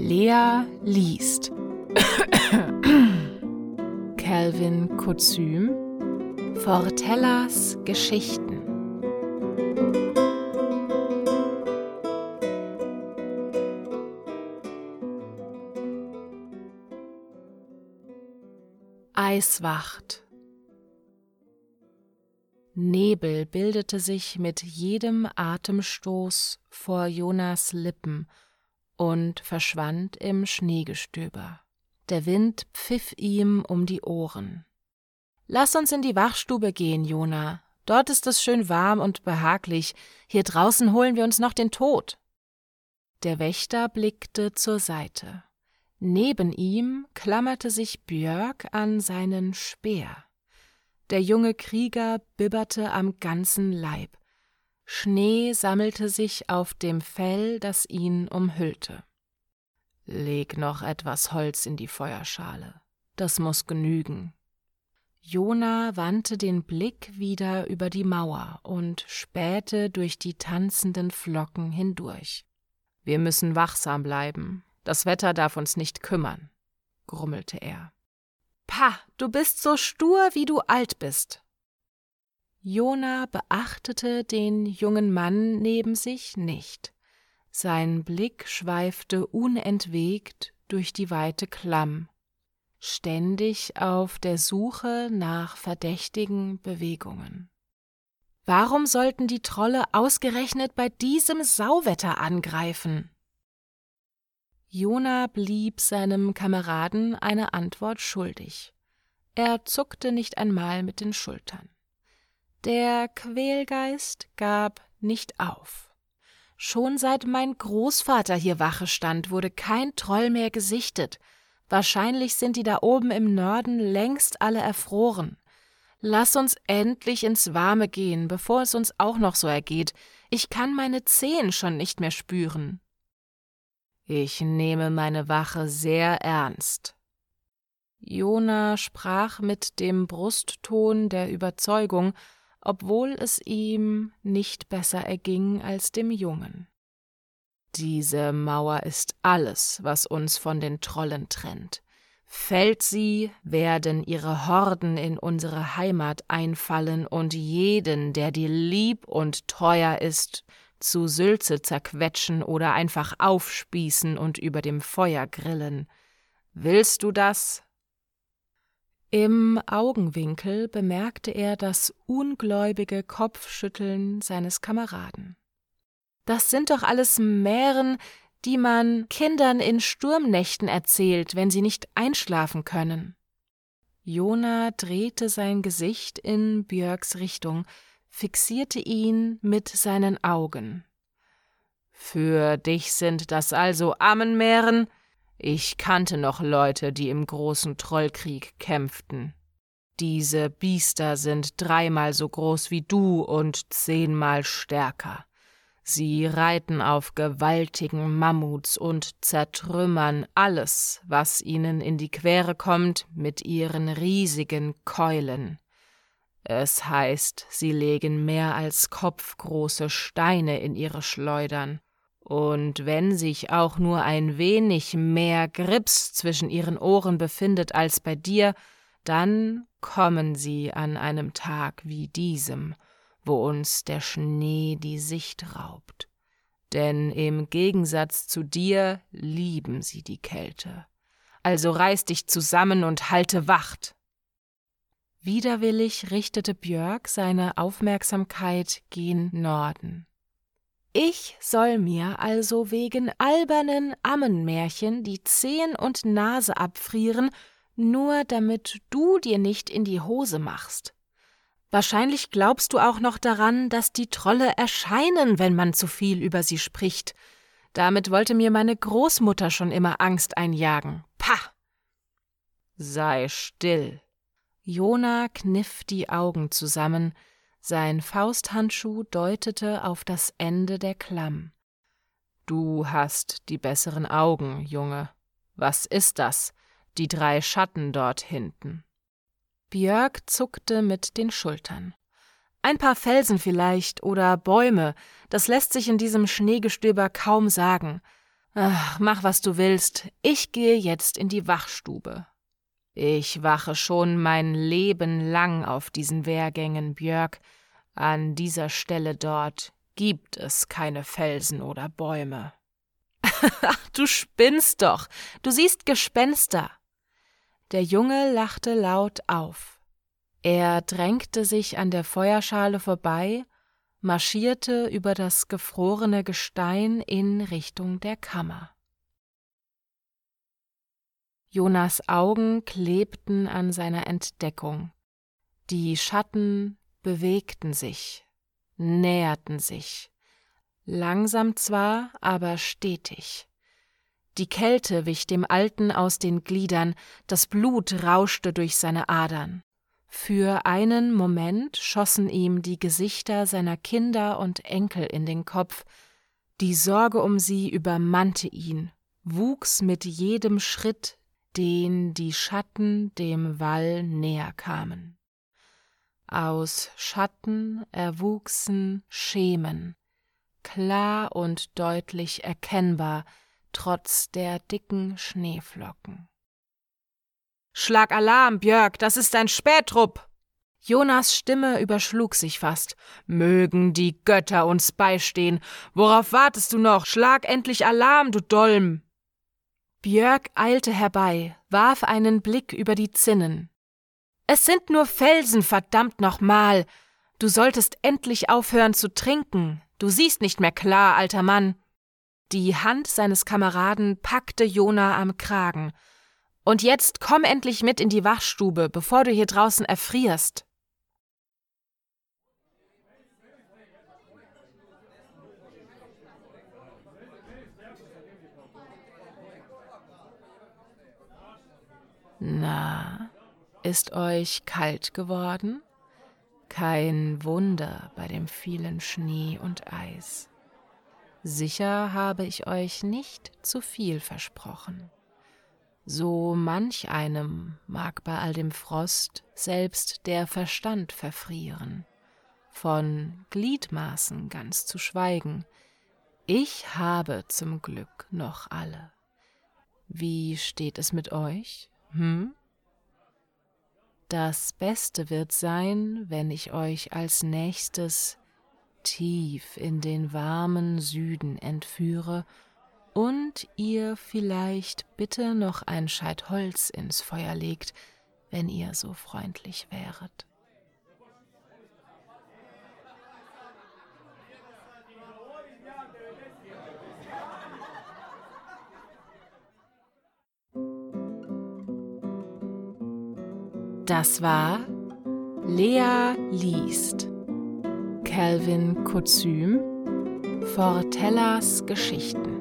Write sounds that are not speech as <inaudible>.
Lea liest. <coughs> Calvin Kuzüm Fortellas Geschichten. Eiswacht. Nebel bildete sich mit jedem Atemstoß vor Jonas Lippen und verschwand im Schneegestöber. Der Wind pfiff ihm um die Ohren. Lass uns in die Wachstube gehen, Jona. Dort ist es schön warm und behaglich. Hier draußen holen wir uns noch den Tod. Der Wächter blickte zur Seite. Neben ihm klammerte sich Björk an seinen Speer. Der junge Krieger bibberte am ganzen Leib. Schnee sammelte sich auf dem Fell, das ihn umhüllte. Leg noch etwas Holz in die Feuerschale. Das muss genügen. Jona wandte den Blick wieder über die Mauer und spähte durch die tanzenden Flocken hindurch. Wir müssen wachsam bleiben. Das Wetter darf uns nicht kümmern, grummelte er. Pah, du bist so stur, wie du alt bist. Jona beachtete den jungen Mann neben sich nicht. Sein Blick schweifte unentwegt durch die weite Klamm, ständig auf der Suche nach verdächtigen Bewegungen. Warum sollten die Trolle ausgerechnet bei diesem Sauwetter angreifen? Jona blieb seinem Kameraden eine Antwort schuldig. Er zuckte nicht einmal mit den Schultern. Der Quälgeist gab nicht auf. Schon seit mein Großvater hier Wache stand, wurde kein Troll mehr gesichtet. Wahrscheinlich sind die da oben im Norden längst alle erfroren. Lass uns endlich ins Warme gehen, bevor es uns auch noch so ergeht. Ich kann meine Zehen schon nicht mehr spüren. Ich nehme meine Wache sehr ernst. Jona sprach mit dem Brustton der Überzeugung, obwohl es ihm nicht besser erging als dem Jungen. Diese Mauer ist alles, was uns von den Trollen trennt. Fällt sie, werden ihre Horden in unsere Heimat einfallen und jeden, der dir lieb und teuer ist, zu Sülze zerquetschen oder einfach aufspießen und über dem Feuer grillen. Willst du das? Im Augenwinkel bemerkte er das ungläubige Kopfschütteln seines Kameraden. Das sind doch alles Mären, die man Kindern in Sturmnächten erzählt, wenn sie nicht einschlafen können. Jona drehte sein Gesicht in Björks Richtung, fixierte ihn mit seinen Augen. Für dich sind das also Ammenmähren? Ich kannte noch Leute, die im großen Trollkrieg kämpften. Diese Biester sind dreimal so groß wie du und zehnmal stärker. Sie reiten auf gewaltigen Mammuts und zertrümmern alles, was ihnen in die Quere kommt, mit ihren riesigen Keulen. Es heißt, sie legen mehr als kopfgroße Steine in ihre Schleudern. Und wenn sich auch nur ein wenig mehr Grips zwischen ihren Ohren befindet als bei dir, dann kommen sie an einem Tag wie diesem, wo uns der Schnee die Sicht raubt. Denn im Gegensatz zu dir lieben sie die Kälte. Also reiß dich zusammen und halte Wacht. Widerwillig richtete Björk seine Aufmerksamkeit gen Norden. Ich soll mir also wegen albernen Ammenmärchen die Zehen und Nase abfrieren, nur damit du dir nicht in die Hose machst. Wahrscheinlich glaubst du auch noch daran, dass die Trolle erscheinen, wenn man zu viel über sie spricht. Damit wollte mir meine Großmutter schon immer Angst einjagen. Pah! Sei still, Jona kniff die Augen zusammen, sein Fausthandschuh deutete auf das Ende der Klamm. Du hast die besseren Augen, Junge. Was ist das? Die drei Schatten dort hinten. Björk zuckte mit den Schultern. Ein paar Felsen vielleicht oder Bäume, das lässt sich in diesem Schneegestöber kaum sagen. Ach, mach, was du willst. Ich gehe jetzt in die Wachstube. Ich wache schon mein Leben lang auf diesen Wehrgängen, Björk. An dieser Stelle dort gibt es keine Felsen oder Bäume. Ach, <laughs> du spinnst doch. Du siehst Gespenster. Der Junge lachte laut auf. Er drängte sich an der Feuerschale vorbei, marschierte über das gefrorene Gestein in Richtung der Kammer. Jonas Augen klebten an seiner Entdeckung. Die Schatten bewegten sich, näherten sich, langsam zwar, aber stetig. Die Kälte wich dem Alten aus den Gliedern, das Blut rauschte durch seine Adern. Für einen Moment schossen ihm die Gesichter seiner Kinder und Enkel in den Kopf, die Sorge um sie übermannte ihn, wuchs mit jedem Schritt, den die Schatten dem Wall näher kamen. Aus Schatten erwuchsen Schemen, klar und deutlich erkennbar, trotz der dicken Schneeflocken. Schlag Alarm, Björk, das ist ein Spähtrupp! Jonas Stimme überschlug sich fast. Mögen die Götter uns beistehen. Worauf wartest du noch? Schlag endlich Alarm, du Dolm! Björk eilte herbei, warf einen Blick über die Zinnen. Es sind nur Felsen, verdammt nochmal. Du solltest endlich aufhören zu trinken. Du siehst nicht mehr klar, alter Mann. Die Hand seines Kameraden packte Jona am Kragen. Und jetzt komm endlich mit in die Wachstube, bevor du hier draußen erfrierst. Na, ist euch kalt geworden? Kein Wunder bei dem vielen Schnee und Eis. Sicher habe ich euch nicht zu viel versprochen. So manch einem mag bei all dem Frost selbst der Verstand verfrieren, von Gliedmaßen ganz zu schweigen. Ich habe zum Glück noch alle. Wie steht es mit euch? Hm? Das Beste wird sein, wenn ich euch als nächstes tief in den warmen Süden entführe und ihr vielleicht bitte noch ein Scheit Holz ins Feuer legt, wenn ihr so freundlich wäret. Das war Lea liest. Calvin Kuzüm Fortellas Geschichten.